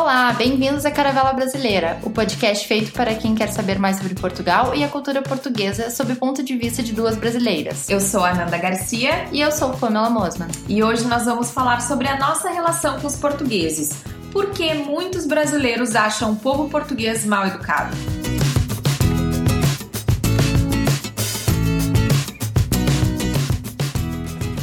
Olá, bem-vindos à Caravela Brasileira, o podcast feito para quem quer saber mais sobre Portugal e a cultura portuguesa sob o ponto de vista de duas brasileiras. Eu sou a Ananda Garcia E eu sou Pamela Mosman. e hoje nós vamos falar sobre a nossa relação com os portugueses. Por que muitos brasileiros acham o povo português mal educado?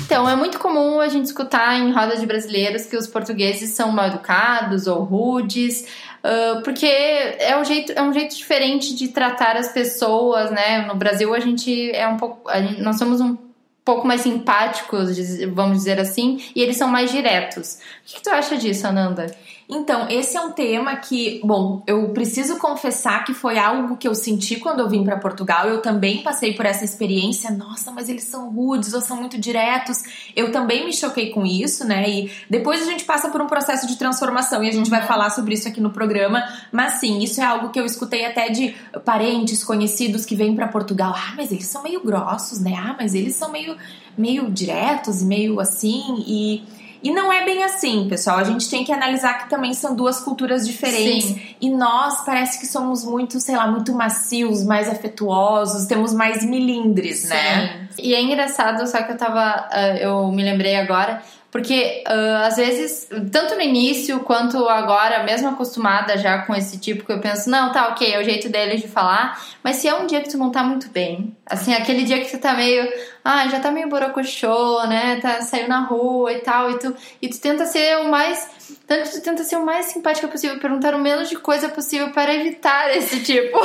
Então, é muito comum a gente escutar em roda de brasileiros que os portugueses são mal educados ou rudes, ah, porque é um, jeito, é um jeito diferente de tratar as pessoas, né? No Brasil a gente é um pouco. gente- nós somos um pouco mais simpáticos, vamos dizer assim, e eles são mais diretos. O que, que tu acha disso, Ananda? Então, esse é um tema que, bom, eu preciso confessar que foi algo que eu senti quando eu vim para Portugal. Eu também passei por essa experiência. Nossa, mas eles são rudes ou são muito diretos. Eu também me choquei com isso, né? E depois a gente passa por um processo de transformação e a gente vai falar sobre isso aqui no programa. Mas sim, isso é algo que eu escutei até de parentes, conhecidos que vêm para Portugal. Ah, mas eles são meio grossos, né? Ah, mas eles são meio, meio diretos, meio assim. E e não é bem assim, pessoal. A gente tem que analisar que também são duas culturas diferentes. Sim. E nós parece que somos muito, sei lá, muito macios, mais afetuosos, temos mais milindres, né? E é engraçado, só que eu tava. ah, eu me lembrei agora, porque ah, às vezes, tanto no início quanto agora, mesmo acostumada já com esse tipo, que eu penso, não, tá, ok, é o jeito deles de falar, mas se é um dia que tu não tá muito bem, assim, aquele dia que tu tá meio. Ah, já tá meio borocochô, né? Tá, saiu na rua e tal, e tu, e tu tenta ser o mais. Tanto que tu tenta ser o mais simpática possível, perguntar o menos de coisa possível para evitar esse tipo.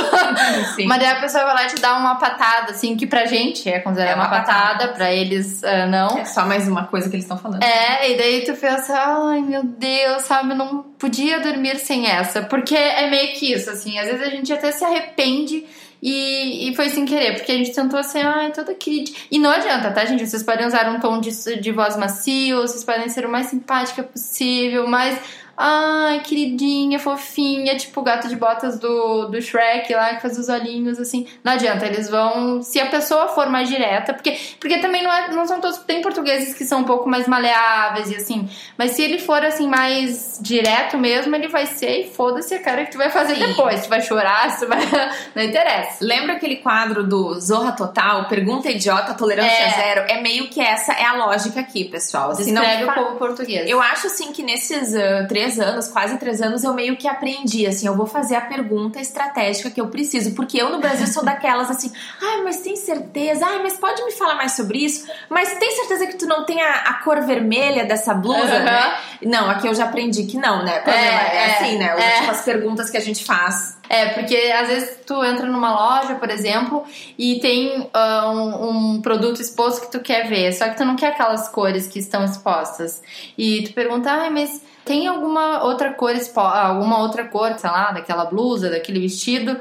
Sim. Mas daí a pessoa vai lá e te dá uma patada, assim, que pra gente é considerada É uma uma patada, patada. pra eles ah, não. É só mais uma coisa que eles estão falando. É, e daí tu pensa, ai meu Deus, sabe, eu não podia dormir sem essa. Porque é meio que isso, assim, às vezes a gente até se arrepende e, e foi sem querer, porque a gente tentou ser, ai, toda querida. E não adianta, tá, gente? Vocês podem usar um tom de, de voz macio, vocês podem ser o mais simpática possível, mas. Ai, queridinha, fofinha, tipo o gato de botas do, do Shrek lá, que faz os olhinhos assim. Não adianta, eles vão. Se a pessoa for mais direta, porque, porque também não, é, não são todos. Tem portugueses que são um pouco mais maleáveis e assim. Mas se ele for assim, mais direto mesmo, ele vai ser e foda-se a cara que tu vai fazer Sim. depois. Tu vai chorar, tu vai. Não interessa. Lembra aquele quadro do Zorra Total? Pergunta idiota, tolerância É. zero? É meio que essa é a lógica aqui, pessoal. Assim, não Descreve o povo português. Eu acho assim que nesses ah, três anos, quase três anos, eu meio que aprendi, assim, eu vou fazer a pergunta estratégica que eu preciso, porque eu no Brasil sou daquelas assim, ai, mas tem certeza? Ai, mas pode me falar mais sobre isso? Mas tem certeza que tu não tem a, a cor vermelha dessa blusa, Aham. né? Não, aqui eu já aprendi que não, né? Pamela? É, É, é, assim, né? é. Tipo, as perguntas que a gente faz. É, porque às vezes tu entra numa loja, por exemplo, e tem ah, um, um produto exposto que tu quer ver, só que tu não quer aquelas cores que estão expostas. E tu pergunta, ai, mas tem alguma outra cor exposta, alguma outra cor, sei lá, daquela blusa, daquele vestido?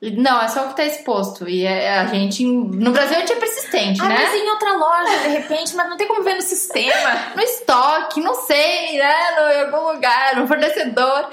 Não, é só o que tá exposto. E é- a gente, no Brasil, a gente é persistente, Ah, né? mas em outra loja, de repente, mas não tem como ver no sistema. no estoque, não sei, né? No, em algum lugar, no fornecedor.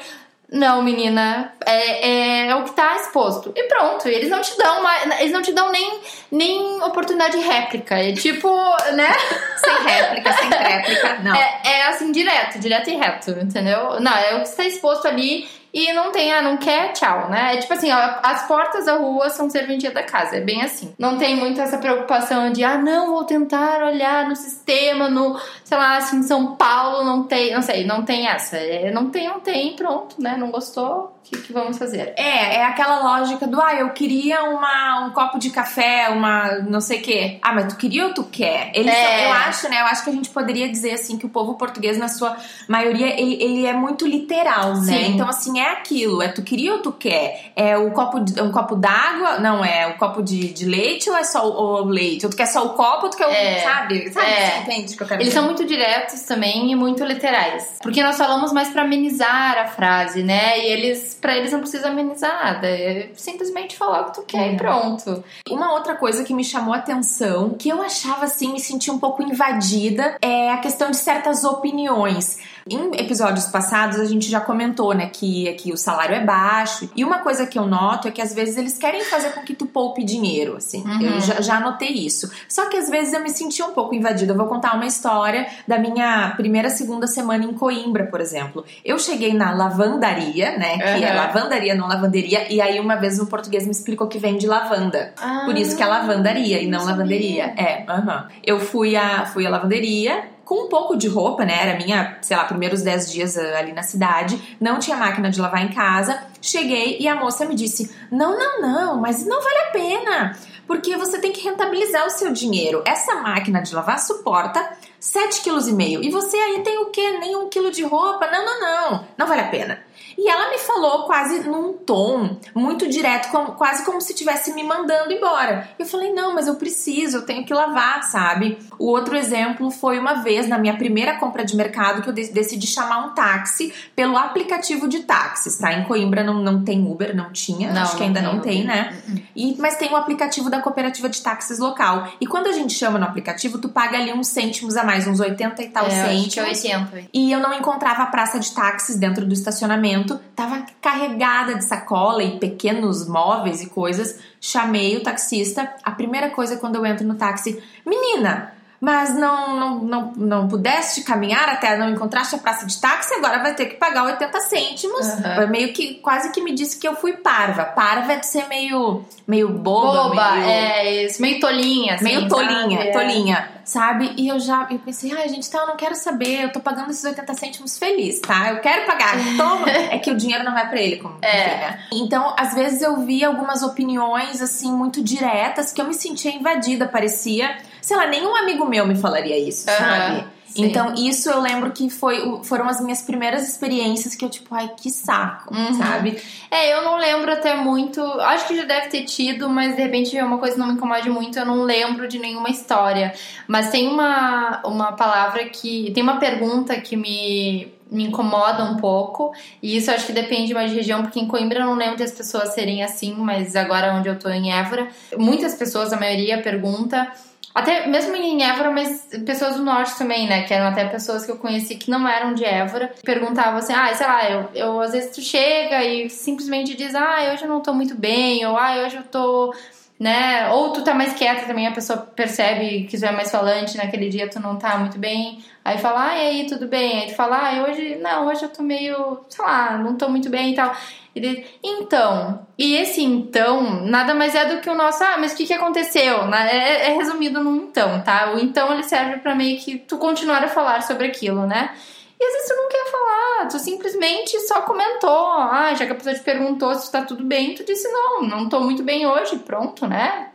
Não, menina, é, é, o que tá exposto. E pronto, eles não te dão mais, eles não te dão nem, nem oportunidade de réplica. É tipo, né? sem réplica, sem réplica, não. É, é assim, direto, direto e reto, entendeu? Não, é o que está exposto ali e não tem, ah, não quer, tchau, né? É tipo assim, ó, as portas da rua são serventia da casa, é bem assim. Não tem muito essa preocupação de, ah, não, vou tentar olhar no sistema, no, sei lá, assim, em São Paulo não tem, não sei, não tem essa. É, não tem, não tem, pronto, né? Não gostou, o que, que vamos fazer? É, é aquela lógica do, ah, eu queria uma, um copo de café, uma não sei o quê. Ah, mas tu queria ou tu quer? Eles É. eu acho, né? Eu acho que a gente poderia dizer, assim, que o povo português, na sua maioria, ele, ele é muito literal, né? Sim. Então, assim, é aquilo. É tu queria ou tu quer? É o copo, de- um copo d'água? Não, é o copo de, de leite ou é só o, o leite? Ou tu quer só o copo ou tu quer o... É. Sabe? Sabe? É. Você entende o que eu quero Eles dizer? são muito diretos também e muito literais. Porque nós falamos mais pra amenizar a frase, né? E eles, para eles não precisa amenizar nada. É simplesmente falar o que tu quer É. e pronto. Uma outra coisa que me chamou a atenção, que eu achava assim, me senti um pouco invadida, é a questão de certas opiniões. Em episódios passados a gente já comentou, né, que aqui o salário é baixo. E uma coisa que eu noto é que às vezes eles querem fazer com que tu poupe dinheiro, assim. Uhum. Eu já, já notei isso. Só que às vezes eu me senti um pouco invadida. Eu vou contar uma história da minha primeira, segunda semana em Coimbra, por exemplo. Eu cheguei na lavandaria, né, que é Uhum. lavandaria, não lavanderia, e aí uma vez um português me explicou que vem de lavanda. Por isso que é lavandaria e não Ah, não lavanderia. É, aham. Eu fui à, fui à lavanderia com um pouco de roupa, né? Era minha, sei lá, primeiros 10 dias ah, ali na cidade. Não tinha máquina de lavar em casa. Cheguei e a moça me disse: Não, não, não, mas não vale a pena. Porque você tem que rentabilizar o seu dinheiro. Essa máquina de lavar suporta 7,5 kg. E você aí tem o quê? Nem um quilo de roupa? Não, não, não. Não vale a pena. E ela me falou quase num tom muito direto, como- quase como se estivesse me mandando embora. Eu falei, não, mas eu preciso, eu tenho que lavar, sabe? O outro exemplo foi uma vez, na minha primeira compra de mercado, que eu de- decidi chamar um táxi pelo aplicativo de táxis, tá? Em Coimbra não, não tem Uber, não tinha, Não, acho que não ainda tem não tem, né? E, mas tem o aplicativo da cooperativa de táxis local. E quando a gente chama no aplicativo, tu paga ali uns cêntimos a mais, uns 80 e tal É, acho cêntimos. que é 80. E eu não encontrava a praça de táxis dentro do estacionamento. Tava carregada de sacola e pequenos móveis e coisas. Chamei o taxista. A primeira coisa quando eu entro no táxi, menina, mas não, não, não, não pudeste caminhar até não encontraste a praça de táxi, agora vai ter que pagar 80 cêntimos. Foi Meio que quase que me disse que eu fui parva. Parva é de ser meio, meio boba, Boba, meio, é isso. Meio tolinha, assim, meio tolinha, sabe? É. tolinha, sabe? E eu já eu pensei, ai, gente, então eu não quero saber, eu tô pagando esses 80 cêntimos feliz, tá? Eu quero pagar, toma. é que o dinheiro não vai pra ele, como É. enfim, né? Então, às vezes eu vi algumas opiniões, assim, muito diretas, que eu me sentia invadida, parecia, sei lá, nenhum amigo meu me falaria isso, Aham, sabe? sim. Então, isso eu lembro que foi, foram as minhas primeiras experiências que eu, tipo, ai, que saco, Uhum. sabe? É, eu não lembro até muito. Acho que já deve ter tido, mas de repente é uma coisa que não me incomode muito. Eu não lembro de nenhuma história. Mas tem uma, uma palavra que. Tem uma pergunta que me, me incomoda um pouco. E isso acho que depende mais de região, porque em Coimbra eu não lembro de as pessoas serem assim, mas agora onde eu tô em Évora, muitas pessoas, a maioria, pergunta. Até mesmo em Évora, mas pessoas do norte também, né? Que eram até pessoas que eu conheci que não eram de Évora. Perguntavam assim, ah, sei lá, eu, eu às vezes tu chega e simplesmente diz, ah, hoje eu não tô muito bem, ou ah, hoje eu tô. Né? Ou tu tá mais quieta também, a pessoa percebe que tu é mais falante, naquele dia tu não tá muito bem. Aí fala, ah, e aí, tudo bem? Aí tu fala, ah, hoje, não, hoje eu tô meio, sei lá, não tô muito bem e tal. E diz, então, e esse então nada mais é do que o nosso, ah, mas o que, que aconteceu? né? É, é resumido no então, tá? O então ele serve pra meio que tu continuar a falar sobre aquilo, né? E às vezes tu não quer falar, tu simplesmente só comentou. Ah, já que a pessoa te perguntou se tá tudo bem, tu disse não, não tô muito bem hoje, pronto, né?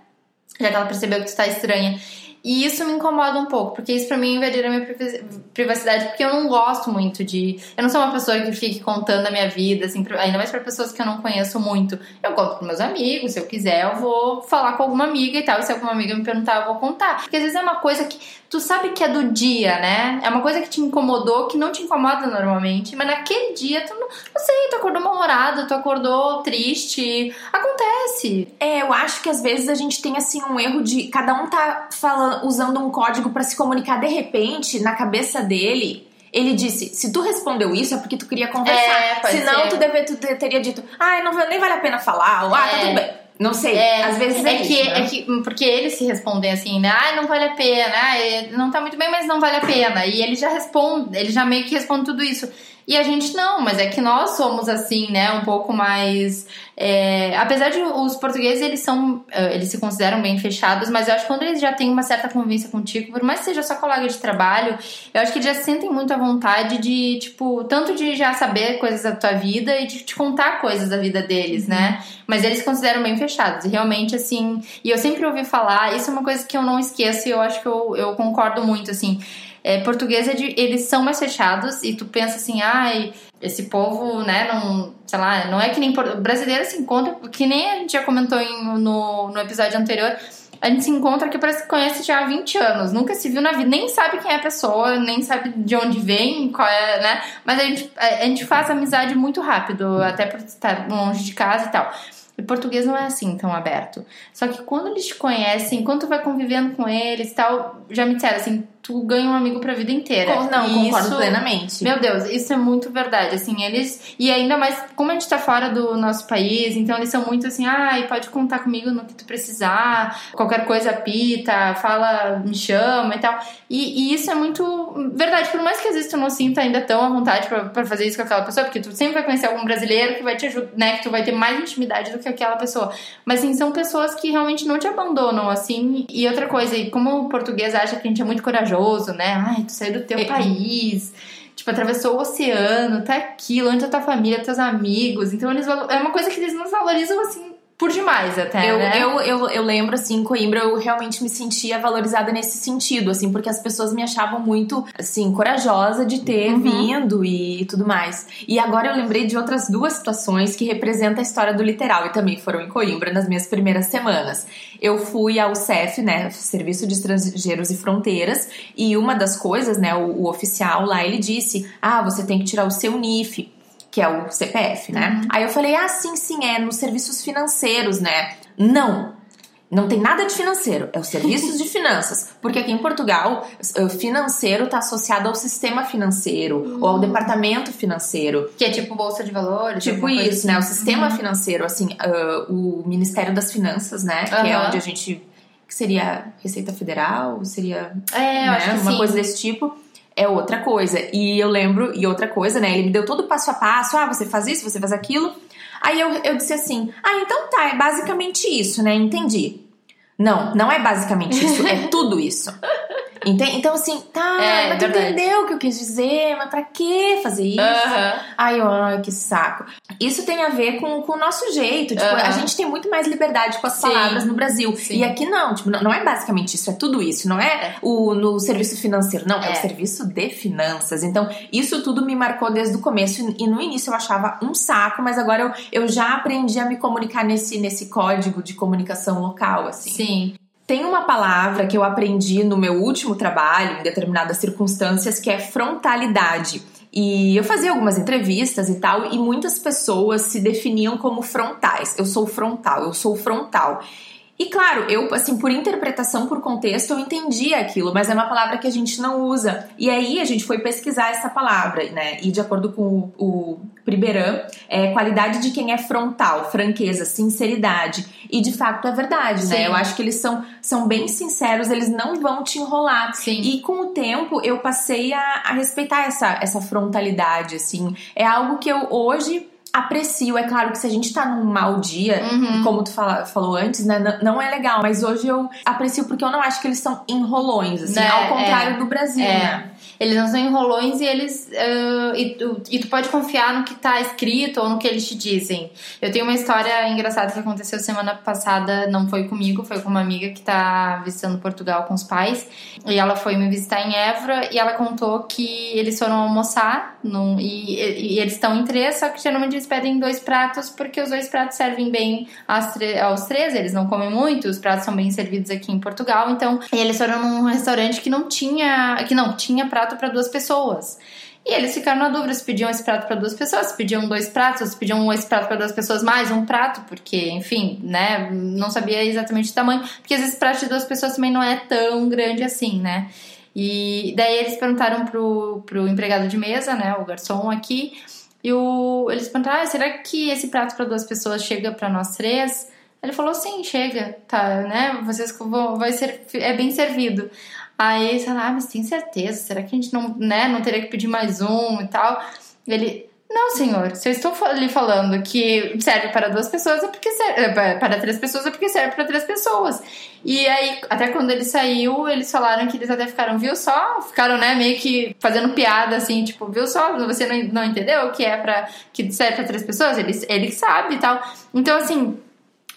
Já que ela percebeu que tu tá estranha. E isso me incomoda um pouco, porque isso pra mim invadir a minha privaci- privacidade, porque eu não gosto muito de. Eu não sou uma pessoa que fique contando a minha vida, assim, ainda mais pra pessoas que eu não conheço muito. Eu conto pros meus amigos, se eu quiser, eu vou falar com alguma amiga e tal. E se alguma amiga me perguntar, eu vou contar. Porque às vezes é uma coisa que tu sabe que é do dia, né? É uma coisa que te incomodou, que não te incomoda normalmente, mas naquele dia tu não, não sei, tu acordou mal-humorado, tu acordou triste. Acontece. É, eu acho que às vezes a gente tem assim um erro de cada um tá falando, usando um código pra se comunicar de repente na cabeça dele. Ele disse: se tu respondeu isso é porque tu queria conversar. É, Senão ser. tu, deve, tu te- teria dito: ah, não, nem vale a pena falar. Ou, ah, tá É. tudo bem. Não sei. É, às vezes é, é que, isso, né? é que porque eles se respondem assim, né? Ah, não vale a pena, ah, não tá muito bem, mas não vale a pena. E ele já responde, ele já meio que responde tudo isso. E a gente não, mas é que nós somos assim, né? Um pouco mais. É, apesar de os portugueses, eles são. É, eles se consideram bem fechados, mas eu acho que quando eles já têm uma certa convivência contigo, por mais que seja só colega de trabalho, eu acho que eles já sentem muito a vontade de, tipo, tanto de já saber coisas da tua vida e de te contar coisas da vida deles, né? Mas eles se consideram bem fechados. E realmente, assim. E eu sempre ouvi falar, isso é uma coisa que eu não esqueço e eu acho que eu, eu concordo muito, assim é, português é de, eles são mais fechados e tu pensa assim, ai, esse povo, né, não, sei lá, não é que nem brasileiro se encontra, que nem a gente já comentou em, no, no episódio anterior, a gente se encontra que parece que conhece já há 20 anos, nunca se viu na vida, nem sabe quem é a pessoa, nem sabe de onde vem, qual é, né? Mas a gente, a gente faz amizade muito rápido, até por estar longe de casa e tal. E português não é assim tão aberto. Só que quando eles te conhecem, quando tu vai convivendo com eles e tal, já me disseram assim, tu ganha um amigo pra vida inteira. Não, e concordo isso, plenamente. Meu Deus, isso é muito verdade. Assim, eles. E ainda mais, como a gente tá fora do nosso país, então eles são muito assim, ai, ah, pode contar comigo no que tu precisar, qualquer coisa pita, fala, me chama e tal. E, e, isso é muito verdade. Por mais que às vezes tu não sinta ainda tão à vontade pra fazer isso com aquela pessoa, porque tu sempre vai conhecer algum brasileiro que vai te ajudar, né? Que tu vai ter mais intimidade do que aquela pessoa. Mas assim, são pessoas que realmente não te abandonam, assim. E outra coisa, e como o português acha que a gente é muito corajoso, corajoso, né? Ai, tu saiu do teu é. país, tipo, atravessou o oceano, tá aqui, longe da tua família, teus amigos. Então eles é uma coisa que eles nos valorizam assim por demais até, eu, né? Eu, eu, eu lembro, assim, em Coimbra, eu realmente me sentia valorizada nesse sentido, assim, porque as pessoas me achavam muito, assim, corajosa de ter uhum. vindo e tudo mais. E agora eu lembrei de outras duas situações que representam a história do literal e também foram em Coimbra nas minhas primeiras semanas. Eu fui ao CEF, né, Serviço de Estrangeiros e Fronteiras, e uma das coisas, né, o, o oficial lá, ele disse, ah, você tem que tirar o seu NIF que é o CPF, né? Uhum. Aí eu falei, ah, sim, sim, é nos serviços financeiros, né? Não, não tem nada de financeiro, é os serviços de finanças. Porque aqui em Portugal, financeiro está associado ao sistema financeiro uhum. ou ao departamento financeiro. Que é tipo Bolsa de Valores? Tipo isso, assim. né? O assim. sistema uhum. financeiro, assim, uh, o Ministério das Finanças, né? Que é onde a gente. Que seria Receita Federal? Seria. É, né? acho que uma sim. coisa desse tipo é outra coisa. E eu lembro, e outra coisa, né? Ele me deu todo o passo a passo, ah, você faz isso, você faz aquilo. Aí eu, eu disse assim, ah, então tá, é basicamente isso, né? Entendi. Não, não é basicamente isso, é tudo isso. Entende? Então, assim, tá, é, mas tu entendeu o que eu quis dizer, mas pra que fazer isso? Uhum. Ai, ai, que saco. Isso tem a ver com, com o nosso jeito. Tipo, uhum. a gente tem muito mais liberdade com as Sim. palavras no Brasil. Sim. E aqui não, tipo, não, não, é basicamente isso, é tudo isso. Não é, é. o no serviço financeiro, não, é. é. o serviço de finanças. Então, isso tudo me marcou desde o começo. E no início eu achava um saco, mas agora eu, eu já aprendi a me comunicar nesse, nesse código de comunicação local, assim. Sim. Tem uma palavra que eu aprendi no meu último trabalho, em determinadas circunstâncias, que é frontalidade. E eu fazia algumas entrevistas e tal, e muitas pessoas se definiam como frontais. Eu sou frontal, eu sou frontal. E claro, eu, assim, por interpretação, por contexto, eu entendi aquilo, mas é uma palavra que a gente não usa. E aí a gente foi pesquisar essa palavra, né? E de acordo com o, o Priberan, é qualidade de quem é frontal, franqueza, sinceridade. E de fato é verdade, né? Sim. né? Eu acho que eles são, são bem sinceros, eles não vão te enrolar. Sim. E com o tempo eu passei a, a respeitar essa, essa frontalidade, assim. É algo que eu hoje aprecio. É claro que se a gente tá num mau dia, uhum. como tu fala, falou antes, né? Não é legal. Mas hoje eu aprecio porque eu não acho que eles são enrolões, assim, né? ao contrário é. do Brasil, é. né? Eles não são enrolões e eles. Uh, e, tu, e tu pode confiar no que tá escrito ou no que eles te dizem. Eu tenho uma história engraçada que aconteceu semana passada, não foi comigo, foi com uma amiga que tá visitando Portugal com os pais. E ela foi me visitar em Évora e ela contou que eles foram almoçar num, e, e, e eles estão em três, só que geralmente eles pedem dois pratos porque os dois pratos servem bem aos três, eles não comem muito, os pratos são bem servidos aqui em Portugal. Então, eles foram num restaurante que não tinha. que não tinha prato prato para duas pessoas. E eles ficaram na dúvida se pediam esse prato para duas pessoas, se pediam dois pratos, se pediam esse prato para duas pessoas mais um prato, porque, enfim, né, não sabia exatamente o tamanho, porque às vezes prato de duas pessoas também não é tão grande assim, né? E daí eles perguntaram pro, pro empregado de mesa, né, o garçom aqui, e o, eles perguntaram: ah, será que esse prato para duas pessoas chega para nós três? Ele falou: sim, chega, tá, né? Vocês vão, vai ser, é bem servido. Aí, sei lá, ah, mas tem certeza? Será que a gente não, né, não teria que pedir mais um e tal? Ele, não, senhor, se eu estou lhe falando que serve para duas pessoas, é porque serve. É, para três pessoas, é porque serve para três pessoas. E aí, até quando ele saiu, eles falaram que eles até ficaram, viu só? Ficaram, né, meio que fazendo piada, assim, tipo, viu só? Você não, não entendeu que é para que serve para três pessoas? Ele, ele sabe e tal. Então, assim,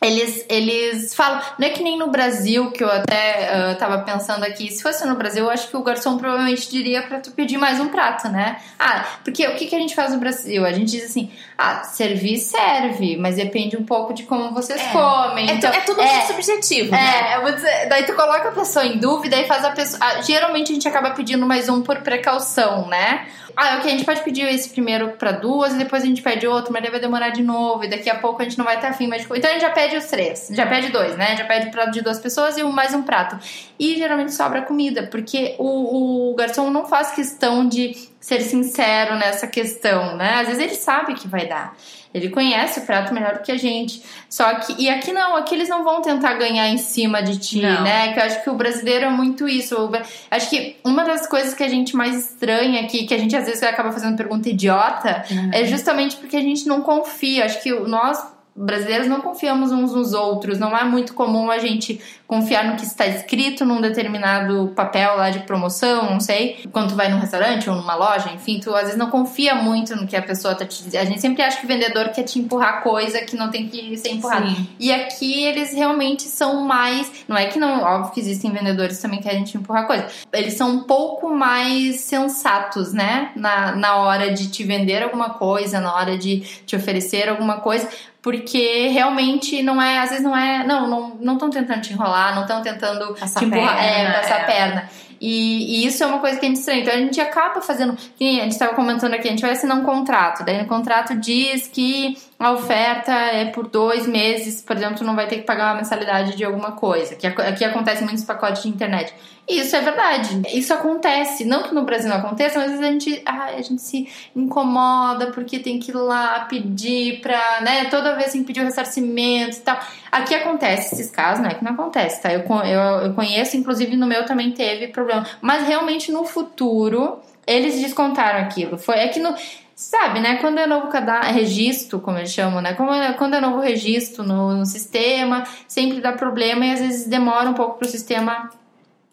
eles, eles falam, não é que nem no Brasil, que eu até uh, tava pensando aqui, se fosse no Brasil, eu acho que o garçom provavelmente diria para tu pedir mais um prato, né? Ah, porque o que, que a gente faz no Brasil? A gente diz assim, ah, servir serve, mas depende um pouco de como vocês é. comem. É, então, é tudo é, subjetivo, é, né? eu vou dizer, daí tu coloca a pessoa em dúvida e faz a pessoa. Ah, geralmente a gente acaba pedindo mais um por precaução, né? Ah, ok, a gente pode pedir esse primeiro para duas e depois a gente pede outro, mas vai demorar de novo e daqui a pouco a gente não vai estar afim mais de Então a gente já pede os três, já pede dois, né? Já pede prato de duas pessoas e mais um prato. E geralmente sobra comida, porque o, o garçom não faz questão de ser sincero nessa questão, né? Às vezes ele sabe que vai dar. Ele conhece o prato melhor do que a gente. Só que. E aqui não, aqui eles não vão tentar ganhar em cima de ti, não. né? Que eu acho que o brasileiro é muito isso. Eu acho que uma das coisas que a gente mais estranha aqui, que a gente às vezes acaba fazendo pergunta idiota, uhum. é justamente porque a gente não confia. Acho que nós brasileiros não confiamos uns nos outros. Não é muito comum a gente confiar no que está escrito num determinado papel lá de promoção, não sei. Quando tu vai num restaurante ou numa loja, enfim, tu às vezes não confia muito no que a pessoa tá te dizendo. A gente sempre acha que o vendedor quer te empurrar coisa que não tem que ser empurrado. Sim. E aqui eles realmente são mais. Não é que não, óbvio que existem vendedores que também querem te empurrar coisa. Eles são um pouco mais sensatos, né? Na, na hora de te vender alguma coisa, na hora de te oferecer alguma coisa porque realmente não é, às vezes não é, não, não estão tentando te enrolar, não estão tentando passar te empurrar, perna, é, passar é. a perna. E, e, isso é uma coisa que gente estranha. Então a gente acaba fazendo. A gente estava comentando aqui, a gente vai assinar um contrato. Daí no contrato diz que a oferta é por dois meses, por exemplo, tu não vai ter que pagar uma mensalidade de alguma coisa. Que aqui acontece muitos pacotes de internet. Isso é verdade. Isso acontece. Não que no Brasil não aconteça, mas às vezes a gente, a gente se incomoda porque tem que ir lá pedir pra, né? Toda vez tem que pedir o ressarcimento e tal. Aqui acontece esses casos, não é que não acontece, tá? Eu, eu, eu conheço, inclusive no meu também teve problema. Mas realmente no futuro, eles descontaram aquilo. Foi, é que no sabe, né? Quando é novo cadastro, registro, como eles chamam, né? É, quando é novo registro no, no, sistema, sempre dá problema e às vezes demora um pouco para o sistema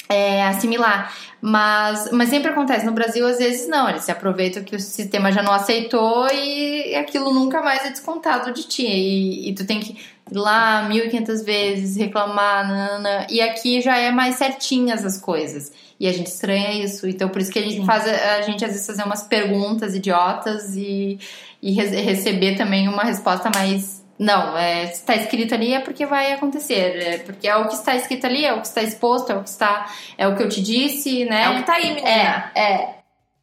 é, assimilar. Mas, mas sempre acontece. No Brasil, às vezes, não. Eles se aproveitam que o sistema já não aceitou e aquilo nunca mais é descontado de ti. E, e tu tem que ir lá 1.500 vezes, reclamar, nanana. e aqui já é mais certinhas as coisas. E a gente estranha isso. Então, por isso que a gente Sim. faz, a gente às vezes fazer umas perguntas idiotas e, e re receber também uma resposta mais não, é, se está escrito ali é porque vai acontecer. É porque é o que está escrito ali, é o que está exposto, é o que está. É o que eu te disse, né? É o que está aí, menina. É, é.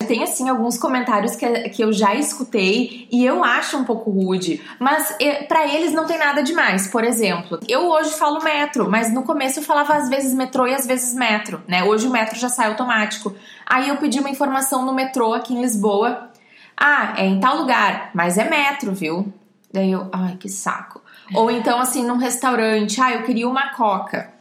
Tem, assim, alguns comentários que, que eu já escutei e eu acho um pouco rude, mas para eles não tem nada demais. Por exemplo, eu hoje falo metro, mas no começo eu falava às vezes metrô e às vezes metro, né? Hoje o metro já sai automático. Aí eu pedi uma informação no metrô aqui em Lisboa. Ah, é em tal lugar, mas é metro, viu? Daí eu, ai, que saco. Ou então, assim, num restaurante, ah, eu queria uma coca.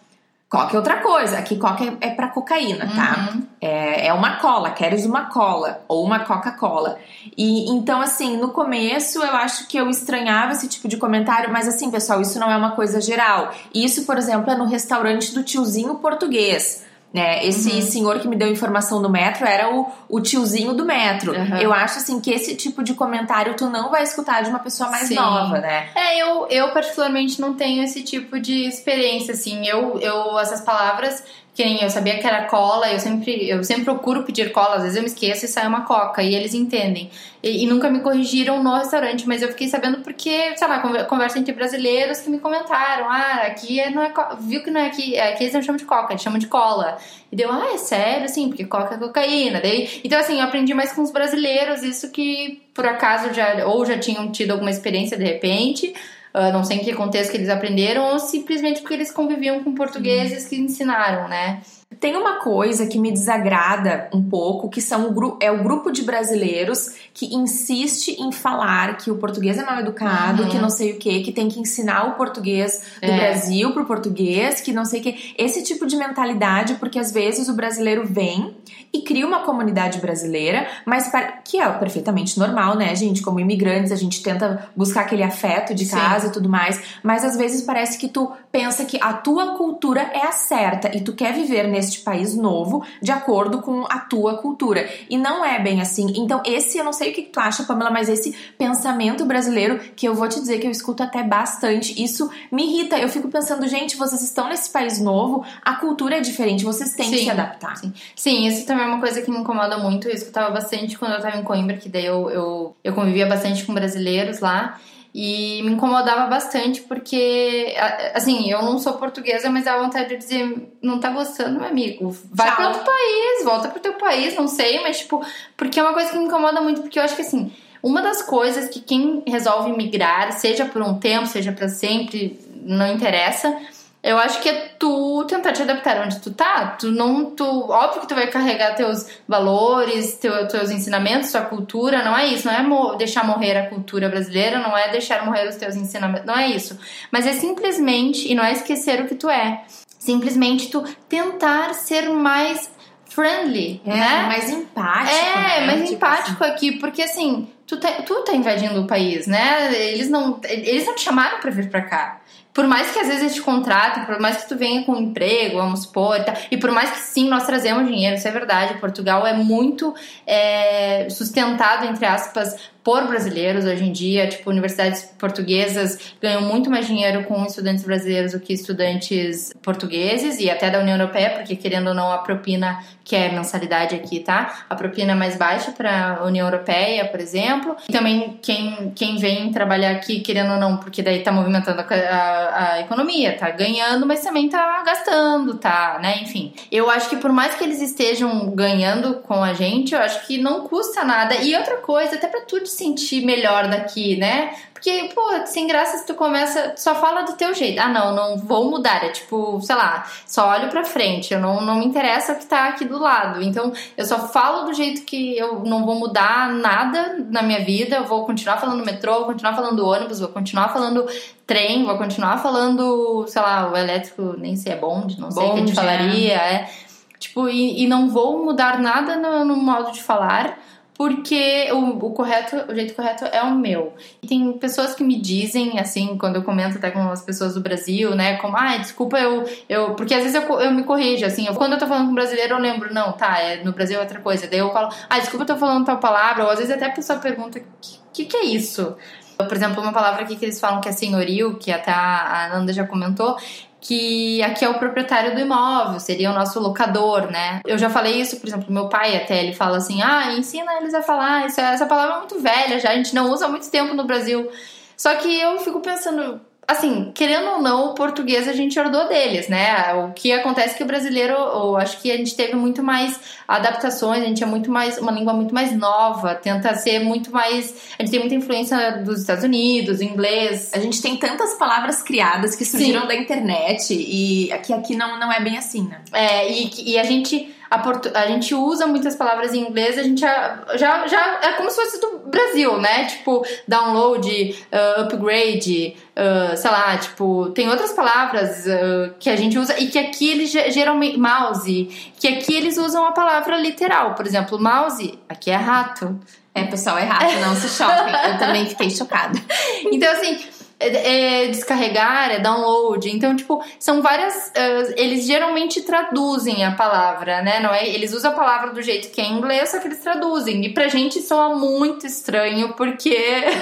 Coca é outra coisa. Aqui coca é, é pra cocaína, tá? Uhum. É, é uma cola, queres uma cola ou uma Coca-Cola. E então, assim, no começo eu acho que eu estranhava esse tipo de comentário, mas assim, pessoal, isso não é uma coisa geral. Isso, por exemplo, é no restaurante do tiozinho português. Né? Esse uhum. senhor que me deu informação no metro era o, o tiozinho do metro. Uhum. Eu acho assim que esse tipo de comentário tu não vai escutar de uma pessoa mais Sim. nova, né? É, eu, eu particularmente não tenho esse tipo de experiência, assim. Eu, eu essas palavras que eu sabia que era cola, eu sempre, eu sempre procuro pedir cola, às vezes eu me esqueço e sai uma coca, e eles entendem. E, e, nunca me corrigiram no restaurante, mas eu fiquei sabendo porque, sei lá, conversa entre brasileiros que me comentaram: ah, aqui é, não é viu que não é aqui, é, aqui eles não chamam de coca, eles chamam de cola. E deu, ah, é sério, sim, porque coca é cocaína. Daí, então, assim, eu aprendi mais com os brasileiros, isso que por acaso já, ou já tinham tido alguma experiência de repente Uh, não sei em que contexto que eles aprenderam, ou simplesmente porque eles conviviam com portugueses que ensinaram, né? Tem uma coisa que me desagrada um pouco, que são o é o grupo de brasileiros que insiste em falar que o português é mal educado, uhum. que não sei o que, que tem que ensinar o português do é. Brasil pro português, que não sei o que. Esse tipo de mentalidade, porque às vezes o brasileiro vem e cria uma comunidade brasileira, mas para, que é perfeitamente normal, né, gente? Como imigrantes, a gente tenta buscar aquele afeto de casa Sim. e tudo mais, mas às vezes parece que tu pensa que a tua cultura é a certa e tu quer viver neste país novo de acordo com a tua cultura. E não é bem assim. Então, esse, eu não sei o que tu acha, Pamela, mas esse pensamento brasileiro, que eu vou te dizer que eu escuto até bastante, isso me irrita. Eu fico pensando, gente, vocês estão nesse país novo, a cultura é diferente, vocês têm sim, que se adaptar. Sim. sim, isso também é uma coisa que me incomoda muito. Eu escutava bastante quando eu tava em Coimbra, que daí eu, eu, eu convivia bastante com brasileiros lá. E me incomodava bastante porque, assim, eu não sou portuguesa, mas dá vontade de dizer: não tá gostando, meu amigo, vai para outro país, volta pro teu país, não sei, mas, tipo, porque é uma coisa que me incomoda muito, porque eu acho que, assim, uma das coisas que quem resolve migrar, seja por um tempo, seja para sempre, não interessa eu acho que é tu tentar te adaptar onde tu tá. Tu não, tu, óbvio que tu vai carregar teus valores, teu, teus ensinamentos, tua cultura, não é isso. Não é mo deixar morrer a cultura brasileira, não é deixar morrer os teus ensinamentos, não é isso. Mas é simplesmente, e não é esquecer o que tu é, simplesmente tu tentar ser mais friendly, é, né? Mais empático. É, né? mais tipo empático assim. aqui, porque assim, tu tá, tu tá invadindo o país, né? Eles não, eles não te chamaram pra vir pra cá. Por mais que às vezes te contratem, por mais que tu venha com um emprego, vamos supor, e, e por mais que sim, nós trazemos dinheiro, isso é verdade. Portugal é muito é, sustentado, entre aspas, por brasileiros hoje em dia. Tipo, universidades portuguesas ganham muito mais dinheiro com estudantes brasileiros do que estudantes portugueses e até da União Europeia, porque querendo ou não, a propina, que é mensalidade aqui, tá? A propina é mais baixa para a União Europeia, por exemplo. E também quem, quem vem trabalhar aqui, querendo ou não, porque daí tá movimentando a, a, a economia, tá ganhando, mas também tá gastando, tá, né? Enfim. Eu acho que por mais que eles estejam ganhando com a gente, eu acho que não custa nada. E outra coisa, até pra tu sentir melhor daqui, né? Porque, pô, sem graça se tu começa, só fala do teu jeito. Ah, não, não vou mudar. É tipo, sei lá, só olho pra frente. Eu não, não me interessa o que tá aqui do lado. Então, eu só falo do jeito que eu não vou mudar nada na minha vida. Eu vou continuar falando metrô, vou continuar falando ônibus, vou continuar falando trem, vou continuar falando, sei lá, o elétrico nem sei é bonde, não sei o que a gente falaria. É. Tipo, e, e não vou mudar nada no, no modo de falar porque o, o, correto, o jeito correto é o meu. E tem pessoas que me dizem, assim, quando eu comento até com as pessoas do Brasil, né, como, ah, desculpa, eu, eu. Porque às vezes eu, eu me corrijo, assim, eu, quando eu tô falando com brasileiro, eu lembro, não, tá, é, no Brasil é outra coisa. Daí eu falo, ah, desculpa, eu tô falando tal palavra, ou às vezes até a pessoa pergunta, o que, que, que é isso? Por exemplo, uma palavra aqui que eles falam que é senhorio, que até a Ananda já comentou, que aqui é o proprietário do imóvel, seria o nosso locador, né? Eu já falei isso, por exemplo, meu pai até, ele fala assim, ah, ensina eles a falar, isso, essa palavra é muito velha já, a gente não usa há muito tempo no Brasil. Só que eu fico pensando, assim, querendo ou não, o português a gente herdou deles, né? O que acontece é que o brasileiro, eu acho que a gente teve muito mais adaptações, a gente é muito mais, uma língua muito mais nova, tenta ser muito mais, a gente tem muita influência dos Estados Unidos, inglês. A gente tem tantas palavras criadas que surgiram Sim. da internet e aqui, aqui não, não é bem assim, né? É, e, e a gente a, portu... a gente usa muitas palavras em inglês, a gente já, já, já é como se fosse do Brasil, né? Tipo, download, uh, upgrade, uh, sei lá, tipo, tem outras palavras uh, que a gente usa e que aqui eles geralmente. Mouse, que aqui eles usam a palavra literal. Por exemplo, mouse, aqui é rato. É, pessoal, é rato, não se choquem. Eu também fiquei chocada. Então, assim é, é descarregar, é download. Então, tipo, são várias. Uh, eles geralmente traduzem a palavra, né? Não é? Eles usam a palavra do jeito que é em inglês, só que eles traduzem. E pra gente soa muito estranho porque,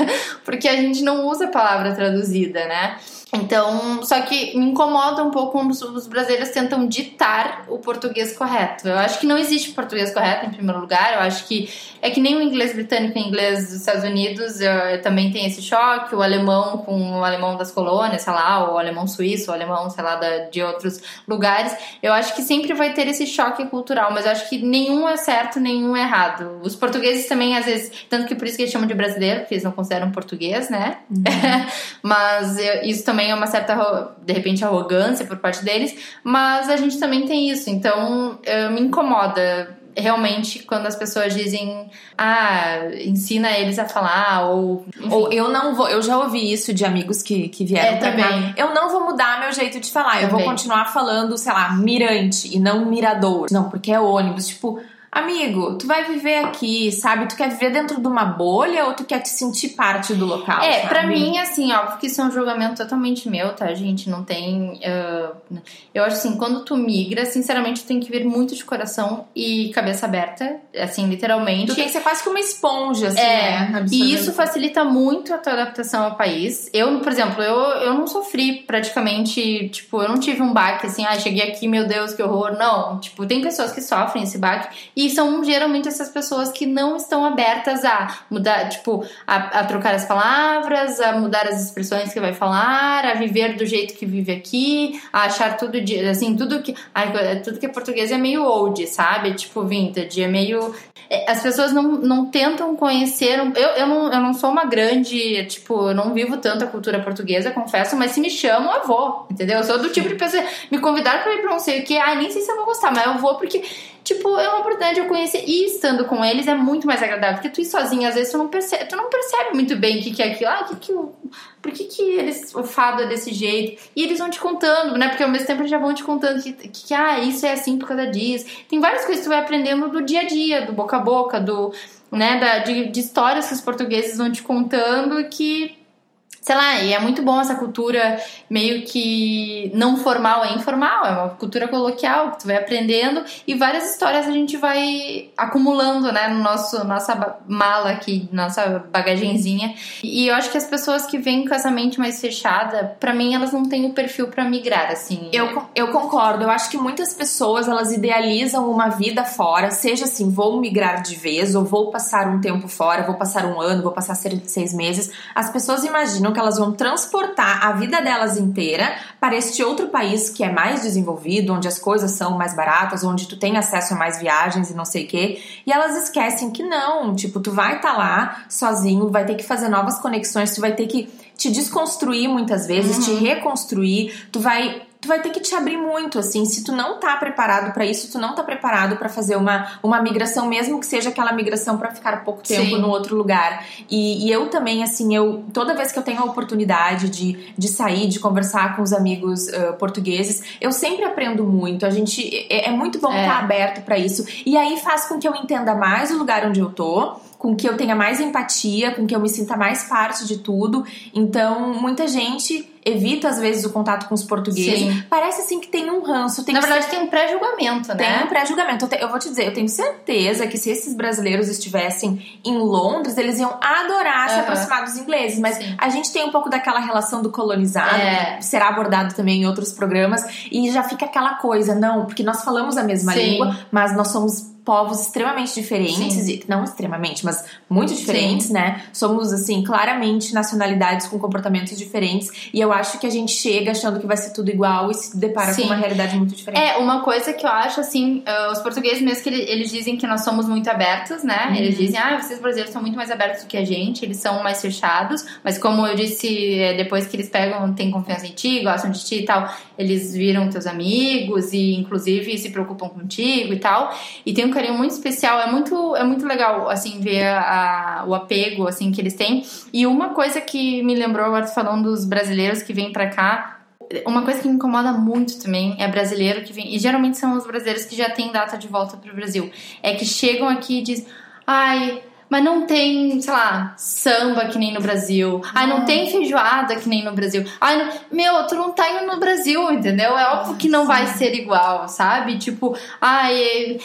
porque a gente não usa a palavra traduzida, né? Então, só que me incomoda um pouco quando os brasileiros tentam ditar o português correto. Eu acho que não existe português correto, em primeiro lugar. Eu acho que é que nem o inglês britânico e o inglês dos Estados Unidos eu, eu também tem esse choque. O alemão com o alemão das colônias, sei lá, o alemão suíço, o alemão, sei lá, da, de outros lugares. Eu acho que sempre vai ter esse choque cultural, mas eu acho que nenhum é certo, nenhum é errado. Os portugueses também, às vezes, tanto que por isso que eles chamam de brasileiro, porque eles não consideram português, né? Uhum. mas eu, isso também também é uma certa, de repente, arrogância por parte deles, mas a gente também tem isso. Então, uh, me incomoda realmente quando as pessoas dizem, ah, ensina eles a falar, ou. Enfim. Ou eu não vou. Eu já ouvi isso de amigos que, que vieram É, pra cá. também. Eu não vou mudar meu jeito de falar. Eu vou Também. continuar falando, sei lá, mirante e não mirador. Não, porque é ônibus. Tipo. Amigo, tu vai viver aqui, sabe? Tu quer viver dentro de uma bolha ou tu quer te sentir parte do local? É, sabe? pra mim, assim, óbvio que isso é um julgamento totalmente meu, tá, gente? Não tem. ah, eu acho assim, quando tu migra, sinceramente, tu tem que vir muito de coração e cabeça aberta, assim, literalmente. Tu tem que ser quase que uma esponja, assim, É, né? e isso facilita muito a tua adaptação ao país. Eu, por exemplo, eu, eu não sofri praticamente, tipo, eu não tive um baque assim, ah, cheguei aqui, meu Deus, que horror. Não, tipo, tem pessoas que sofrem esse baque e são geralmente essas pessoas que não estão abertas a mudar, tipo, a, a trocar as palavras, a mudar as expressões que vai falar, a viver do jeito que vive aqui, a achar tudo de, assim, tudo que, ai, tudo que é português é meio old, sabe? Tipo, vintage, é meio é, as pessoas não, não tentam conhecer. Eu, eu, não, eu não sou uma grande, tipo, eu não vivo tanto a cultura portuguesa, confesso, mas se me chamam, eu vou, entendeu? Eu sou do tipo de pessoa. Me convidaram pra ir pra não sei o que, ah, nem sei se eu vou gostar, mas eu vou porque, tipo, é uma oportunidade de eu conhecer. E estando com eles é muito mais agradável, porque tu ir sozinha, às vezes, tu não percebe, tu não percebe muito bem o que, que é aquilo. Ah, que que. Por que, que eles, o fado é desse jeito? E eles vão te contando, né? Porque ao mesmo tempo eles já vão te contando que, que, que, ah, isso é assim por causa disso. Tem várias coisas que tu vai aprendendo do dia a dia, do boca a boca, do, né, da, de, de histórias que os portugueses vão te contando que, sei lá, e é muito bom essa cultura meio que não formal, é informal, é uma cultura coloquial que tu vai aprendendo e várias histórias a gente vai acumulando, né, no nosso nossa mala aqui, nossa bagagenzinha. E eu acho que as pessoas que vêm com essa mente mais fechada, pra mim elas não têm o perfil pra migrar assim. Eu, eu concordo. Eu acho que muitas pessoas elas idealizam uma vida fora, seja assim, vou migrar de vez, ou vou passar um tempo fora, vou passar um ano, vou passar seis meses. As pessoas imaginam que elas vão transportar a vida delas inteira para este outro país que é mais desenvolvido, onde as coisas são mais baratas, onde tu tem acesso a mais viagens e não sei o quê. E elas esquecem que não, tipo, tu vai estar lá sozinho, vai ter que fazer novas conexões, tu vai ter que te desconstruir muitas vezes, te reconstruir, tu vai tu vai ter que te abrir muito, assim, se tu não tá preparado pra isso, tu não tá preparado pra fazer uma, uma migração, mesmo que seja aquela migração pra ficar pouco tempo Sim. no outro lugar. E, e eu também, assim, eu toda vez que eu tenho a oportunidade de, de sair, de conversar com os amigos ah, portugueses, eu sempre aprendo muito. A gente é, é muito bom É. estar aberto pra isso. E aí faz com que eu entenda mais o lugar onde eu tô, com que eu tenha mais empatia, com que eu me sinta mais parte de tudo. Então, muita gente evita às vezes o contato com os portugueses. Sim. Parece assim que tem um ranço, tem Na verdade ser- tem um pré-julgamento, tem um né? pré-julgamento. Eu, te- eu vou te dizer, eu tenho certeza que se esses brasileiros estivessem em Londres, eles iam adorar se aproximar dos ingleses. Mas Sim. a gente tem um pouco daquela relação do colonizado, É. será abordado também em outros programas, e já fica aquela coisa, não, porque nós falamos a mesma Sim. língua, mas nós somos povos extremamente diferentes, Sim. e não extremamente, mas muito diferentes, né? Somos, assim, claramente nacionalidades com comportamentos diferentes, e eu acho que a gente chega achando que vai ser tudo igual e se depara Sim. com uma realidade muito diferente. É, uma coisa que eu acho assim, ah, os portugueses mesmo que ele- eles dizem que nós somos muito abertos, né? Eles dizem, ah, vocês brasileiros são muito mais abertos do que a gente, eles são mais fechados, mas como eu disse, é, depois que eles pegam, têm confiança em ti, gostam de ti e tal, eles viram teus amigos e inclusive se preocupam contigo e tal. E tem um carinho muito especial, é muito, é muito legal, assim, ver a- o apego, assim, que eles têm. E uma coisa que me lembrou agora falando dos brasileiros que vêm pra cá, uma coisa que me incomoda muito também é brasileiro que vem, e geralmente são os brasileiros que já têm data de volta pro Brasil, é que chegam aqui e dizem, ai, mas não tem, sei lá, samba que nem no Brasil. Ai, não tem feijoada que nem no Brasil. Ai, não- meu, tu não tá indo no Brasil, entendeu? É óbvio que não vai ser igual, sabe? Tipo, ai,